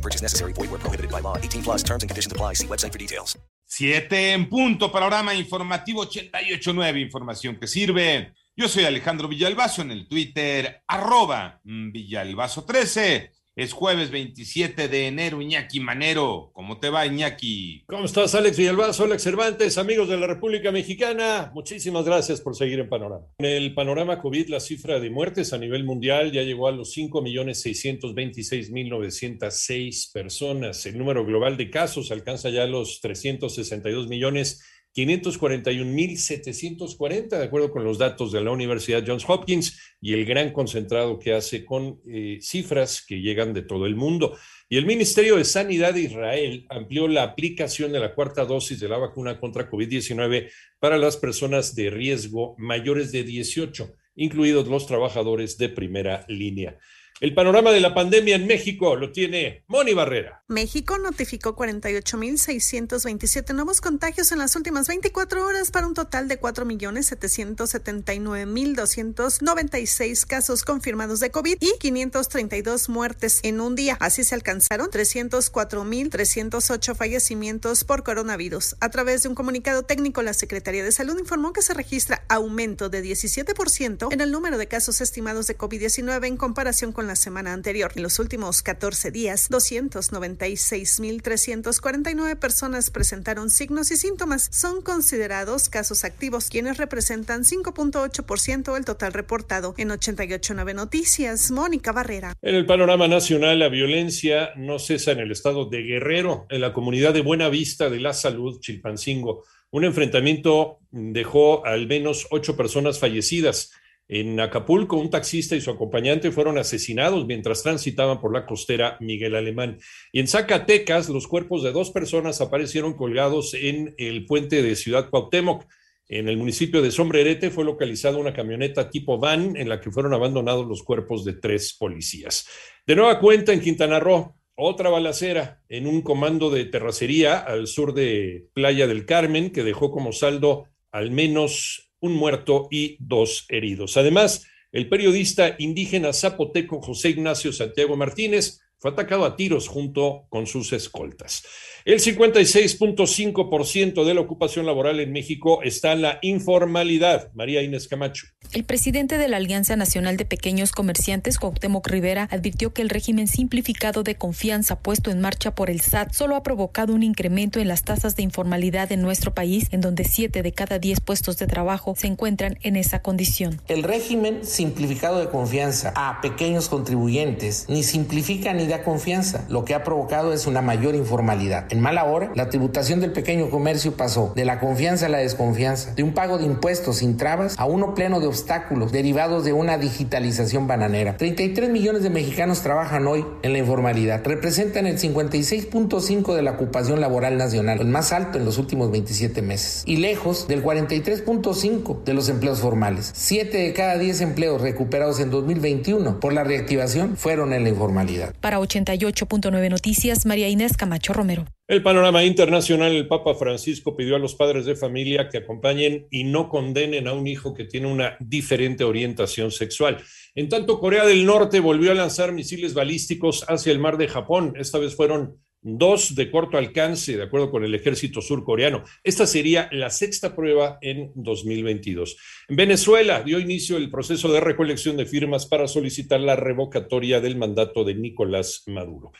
Purchase necessary. Void where prohibited by law. 18 plus terms and conditions apply. See website for details. Siete en punto, panorama informativo 88.9, información que sirve. Yo soy Alejandro Villalbazo en el Twitter, arroba Villalbazo13. Es jueves 27 de enero, Iñaki Manero. ¿Cómo te va, Iñaki? ¿Cómo estás, Alex Villalbazo, Alex Cervantes, amigos de la República Mexicana? Muchísimas gracias por seguir en Panorama. En el panorama COVID, la cifra de muertes a nivel mundial ya llegó a los 5.626.906 personas. El número global de casos alcanza ya los 362 millones 541.740, de acuerdo con los datos de la Universidad Johns Hopkins y el gran concentrado que hace con eh, cifras que llegan de todo el mundo. Y el Ministerio de Sanidad de Israel amplió la aplicación de la cuarta dosis de la vacuna contra COVID-19 para las personas de riesgo mayores de 18, incluidos los trabajadores de primera línea. El panorama de la pandemia en México lo tiene Moni Barrera. México notificó 48.627 nuevos contagios en las últimas 24 horas para un total de 4.779.296 casos confirmados de COVID y 532 muertes en un día. Así se alcanzaron 304.308 fallecimientos por coronavirus. A través de un comunicado técnico, la Secretaría de Salud informó que se registra aumento de 17% en el número de casos estimados de COVID-19 en comparación con la semana anterior. En los últimos 14 días, 296.349 personas presentaron signos y síntomas. Son considerados casos activos, quienes representan 5.8% del total reportado. En 889 Noticias, Mónica Barrera. En el panorama nacional, la violencia no cesa en el estado de Guerrero, en la comunidad de Buena Vista de la Salud, Chilpancingo. Un enfrentamiento dejó al menos ocho personas fallecidas. En Acapulco, un taxista y su acompañante fueron asesinados mientras transitaban por la costera Miguel Alemán. Y en Zacatecas, los cuerpos de dos personas aparecieron colgados en el puente de Ciudad Cuauhtémoc. En el municipio de Sombrerete fue localizada una camioneta tipo van en la que fueron abandonados los cuerpos de tres policías. De nueva cuenta, en Quintana Roo, otra balacera en un comando de terracería al sur de Playa del Carmen que dejó como saldo al menos un muerto y dos heridos. Además, el periodista indígena zapoteco José Ignacio Santiago Martínez fue atacado a tiros junto con sus escoltas. El 56.5% de la ocupación laboral en México está en la informalidad. María Inés Camacho. El presidente de la Alianza Nacional de Pequeños Comerciantes, Cuauhtémoc Rivera, advirtió que el régimen simplificado de confianza puesto en marcha por el SAT solo ha provocado un incremento en las tasas de informalidad en nuestro país, en donde siete de cada diez puestos de trabajo se encuentran en esa condición. El régimen simplificado de confianza a pequeños contribuyentes ni simplifica ni da confianza. Lo que ha provocado es una mayor informalidad. En mala hora, la tributación del pequeño comercio pasó de la confianza a la desconfianza, de un pago de impuestos sin trabas a uno pleno de obstáculos derivados de una digitalización bananera. 33 millones de mexicanos trabajan hoy en la informalidad. Representan el 56.5 de la ocupación laboral nacional, el más alto en los últimos 27 meses, y lejos del 43.5 de los empleos formales. Siete de cada 10 empleos recuperados en 2021 por la reactivación fueron en la informalidad. Para 88.9 Noticias, María Inés Camacho Romero. El panorama internacional, el Papa Francisco pidió a los padres de familia que acompañen y no condenen a un hijo que tiene una diferente orientación sexual. En tanto, Corea del Norte volvió a lanzar misiles balísticos hacia el mar de Japón. Esta vez fueron dos de corto alcance, de acuerdo con el ejército surcoreano. Esta sería la sexta prueba en 2022. En Venezuela dio inicio el proceso de recolección de firmas para solicitar la revocatoria del mandato de Nicolás Maduro.